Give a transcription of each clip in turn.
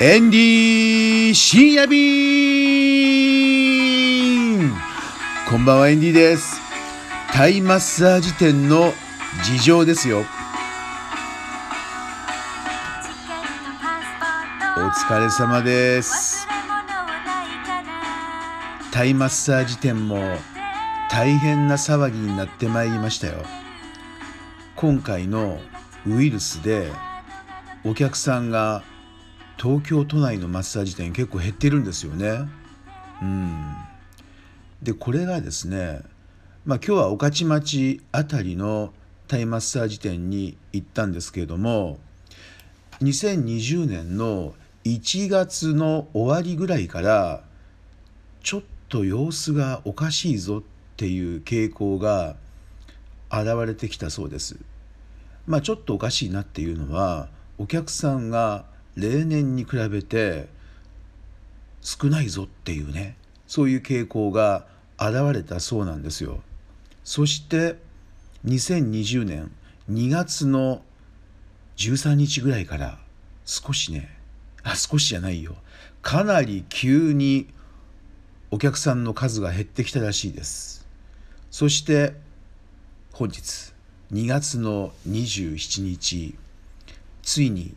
エンディー深夜便こんばんはエンディです。タイマッサージ店の事情ですよ。お疲れ様です。タイマッサージ店も大変な騒ぎになってまいりましたよ。今回のウイルスでお客さんが東京都内のマッサージ店結構減ってるんですよね。うん、でこれがですね、まあ、今日は御徒町辺りのタイマッサージ店に行ったんですけれども2020年の1月の終わりぐらいからちょっと様子がおかしいぞっていう傾向が現れてきたそうです。まあちょっとおかしいなっていうのはお客さんが例年に比べて少ないぞっていうねそういう傾向が現れたそうなんですよ。そして2020年2月の13日ぐらいから少しねあ少しじゃないよかなり急にお客さんの数が減ってきたらしいですそして本日2月の27日ついに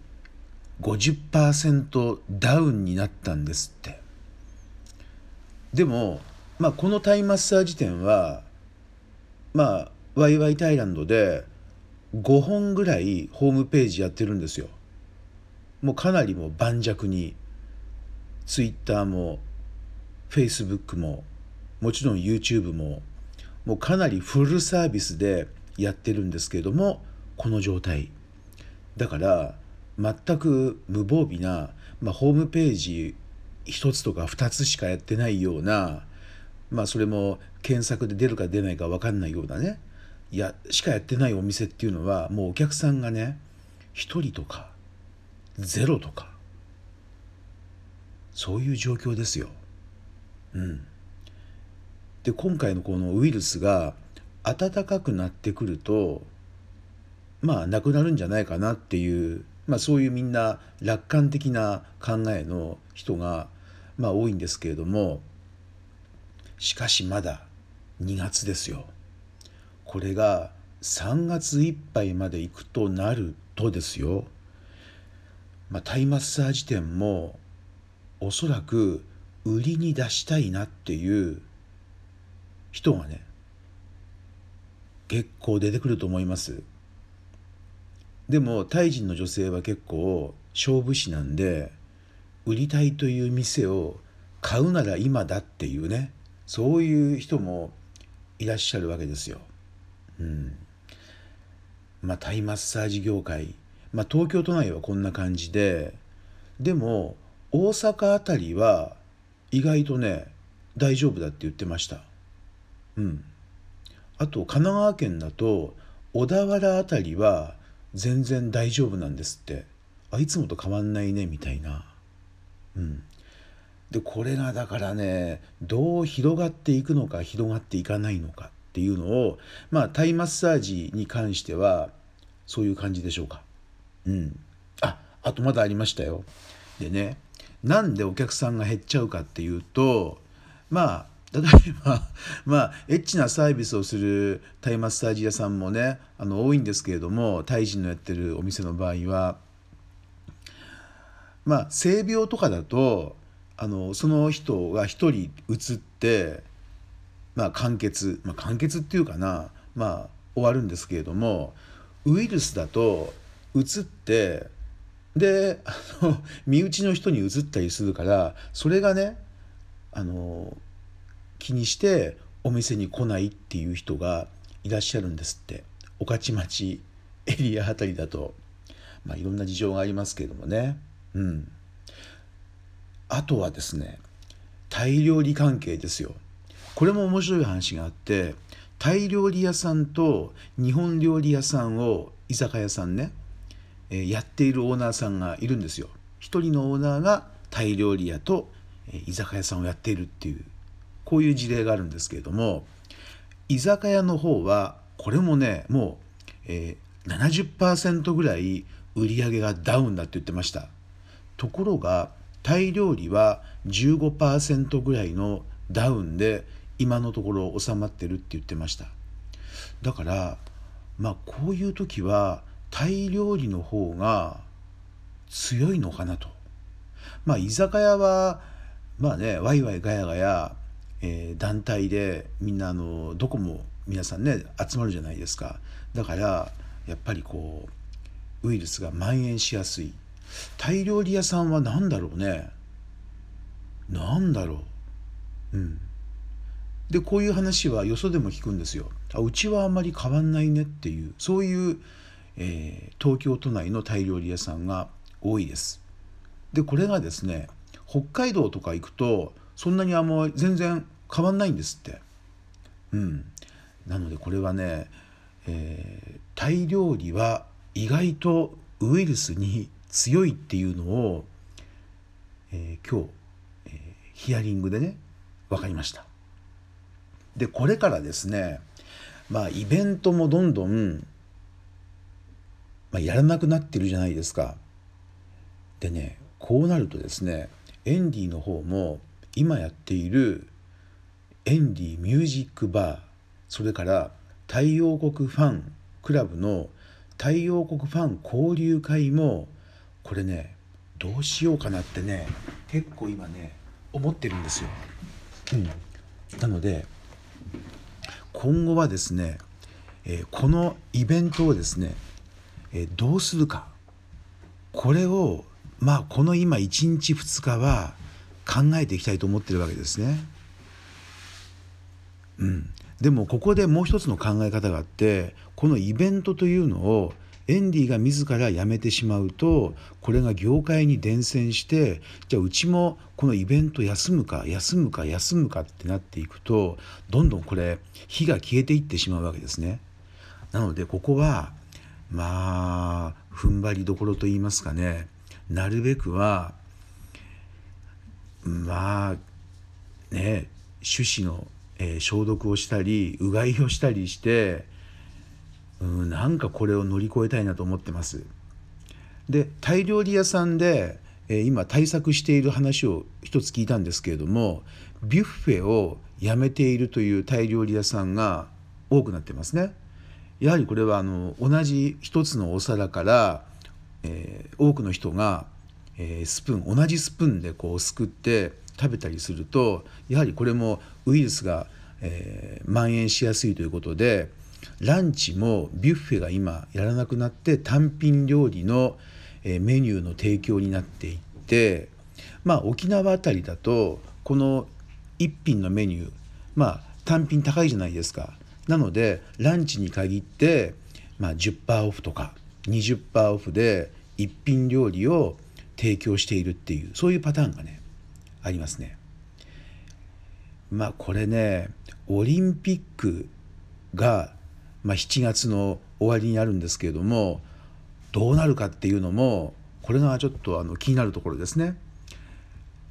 50%ダウンになったんですって。でも、まあ、このタイマッサージ店はまあワイワイタイランドで5本ぐらいホームページやってるんですよ。もうかなりも盤石にツイッターもフェイスブックももちろん YouTube ももうかなりフルサービスでやってるんですけれどもこの状態。だから全く無防備な、まあ、ホームページ1つとか2つしかやってないようなまあそれも検索で出るか出ないか分かんないようなねいやしかやってないお店っていうのはもうお客さんがね1人とかゼロとかそういう状況ですよ。うん、で今回のこのウイルスが暖かくなってくるとまあなくなるんじゃないかなっていうまあ、そういうみんな楽観的な考えの人が、まあ、多いんですけれどもしかしまだ2月ですよ。これが3月いっぱいまで行くとなるとですよ、まあ、タイマッサージ店もおそらく売りに出したいなっていう人がね結構出てくると思います。でもタイ人の女性は結構勝負師なんで売りたいという店を買うなら今だっていうねそういう人もいらっしゃるわけですよ。うん、まあタイマッサージ業界、まあ、東京都内はこんな感じででも大阪あたりは意外とね大丈夫だって言ってました。うん、あと神奈川県だと小田原あたりは全然大丈夫なんですって。あいつもと変わんないねみたいな。うん。でこれがだからねどう広がっていくのか広がっていかないのかっていうのをまあタイマッサージに関してはそういう感じでしょうか。うん。ああとまだありましたよ。でねなんでお客さんが減っちゃうかっていうとまあ例えばまあエッチなサービスをするタイマッサージ屋さんもねあの多いんですけれどもタイ人のやってるお店の場合はまあ性病とかだとあのその人が1人移ってまあ完結、まあ、完結っていうかなまあ終わるんですけれどもウイルスだと移ってであの身内の人に移ったりするからそれがねあの気にしてお店に来ないっていう人がいらっしゃるんですって。御徒町エリアあたりだと。まあいろんな事情がありますけれどもね。うん。あとはですねタイ料理関係ですよ。これも面白い話があってタイ料理屋さんと日本料理屋さんを居酒屋さんね、えー、やっているオーナーさんがいるんですよ。一人のオーナーがタイ料理屋と、居酒屋さんをやっているっていうこういう事例があるんですけれども居酒屋の方はこれもねもう、えー、70%ぐらい売り上げがダウンだって言ってました。ところがタイ料理は15%ぐらいのダウンで今のところ収まってるって言ってました。だからまあこういう時はタイ料理の方が強いのかなと。まあ居酒屋はまあねワイワイガヤガヤ、えー、団体でみんなあのどこも皆さんね集まるじゃないですか。だからやっぱりこうウイルスが蔓延しやすい。タイ料理屋さんは何だろうね。何だろう。うん。でこういう話はよそでも聞くんですよ。あうちはあんまり変わんないねっていう。そういう、えー、東京都内のタイ料理屋さんが多いです。でこれがですね北海道とか行くとそんなにあんま全然変わんないんですって。うん。なのでこれはね、えー、タイ料理は意外とウイルスに強いっていうのを、えー、今日、えー、ヒアリングでね分かりました。でこれからですねまあイベントもどんどん、まあ、やらなくなってるじゃないですか。でねこうなるとですねエンディの方も今やっているエンディミュージックバーそれから太陽国ファンクラブの太陽国ファン交流会もこれねどうしようかなってね結構今ね思ってるんですよ。うん、なので今後はですね、えー、このイベントをですね、えー、どうするかこれをまあこの今1日2日は考えていきたいと思ってるわけですね。うん、でもここでもう一つの考え方があってこのイベントというのをエンディが自ら辞めてしまうとこれが業界に伝染してじゃあうちもこのイベント休むか休むか休むかってなっていくとどんどんこれ火が消えていってしまうわけですね。なのでここはまあ踏ん張りどころと言いますかねなるべくはまあね手指のえー、消毒をしたりうがいをしたりしてうんなんかこれを乗り越えたいなと思ってます。でタイ料理屋さんで、えー、今対策している話を一つ聞いたんですけれどもビュッフェをやめているというタイ料理屋さんが多くなってますね。やはりこれはあの同じ一つのお皿から、えー、多くの人が、えー、スプーン同じスプーンでこうすくって食べたりするとやはりこれもウイルスが、えー、蔓延しやすいということでランチもビュッフェが今やらなくなって単品料理の、えー、メニューの提供になっていってまあ沖縄あたりだとこの1品のメニューまあ単品高いじゃないですか。なのでランチに限って、まあ、10%オフとか20%オフで一品料理を提供しているっていうそういうパターンがねありますね。まあこれねオリンピックが、まあ、7月の終わりにあるんですけれどもどうなるかっていうのもこれがちょっとあの気になるところですね。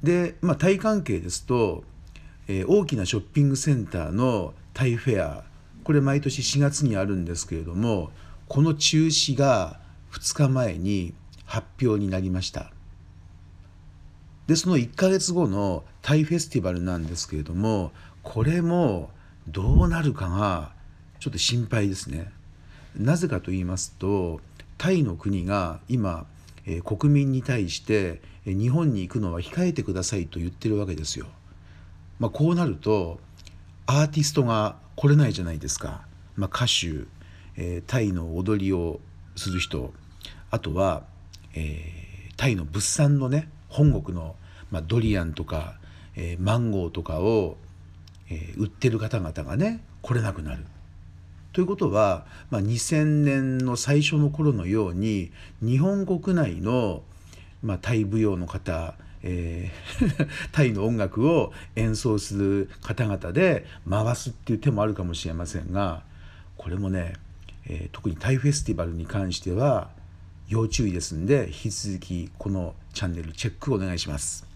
で、まあ、タイ関係ですと、えー、大きなショッピングセンターのタイフェアこれ毎年4月にあるんですけれどもこの中止が2日前に発表になりました。でその1ヶ月後のタイフェスティバルなんですけれどもこれもどうなるかがちょっと心配ですね。なぜかと言いますとタイの国が今、えー、国民に対して、えー、日本に行くのは控えてくださいと言ってるわけですよ。まあ、こうなるとアーティストが来れないじゃないですか。まあ、歌手、えー、タイの踊りをする人あとは、えタイの物産のね本国のまあ、ドリアンとか、えー、マンゴーとかを、えー、売ってる方々がね来れなくなる。ということは、まあ、2000年の最初の頃のように日本国内の、まあ、タイ舞踊の方、えー、タイの音楽を演奏する方々で回すっていう手もあるかもしれませんがこれもね、えー、特にタイフェスティバルに関しては要注意ですんで引き続きこのチャンネルチェックお願いします。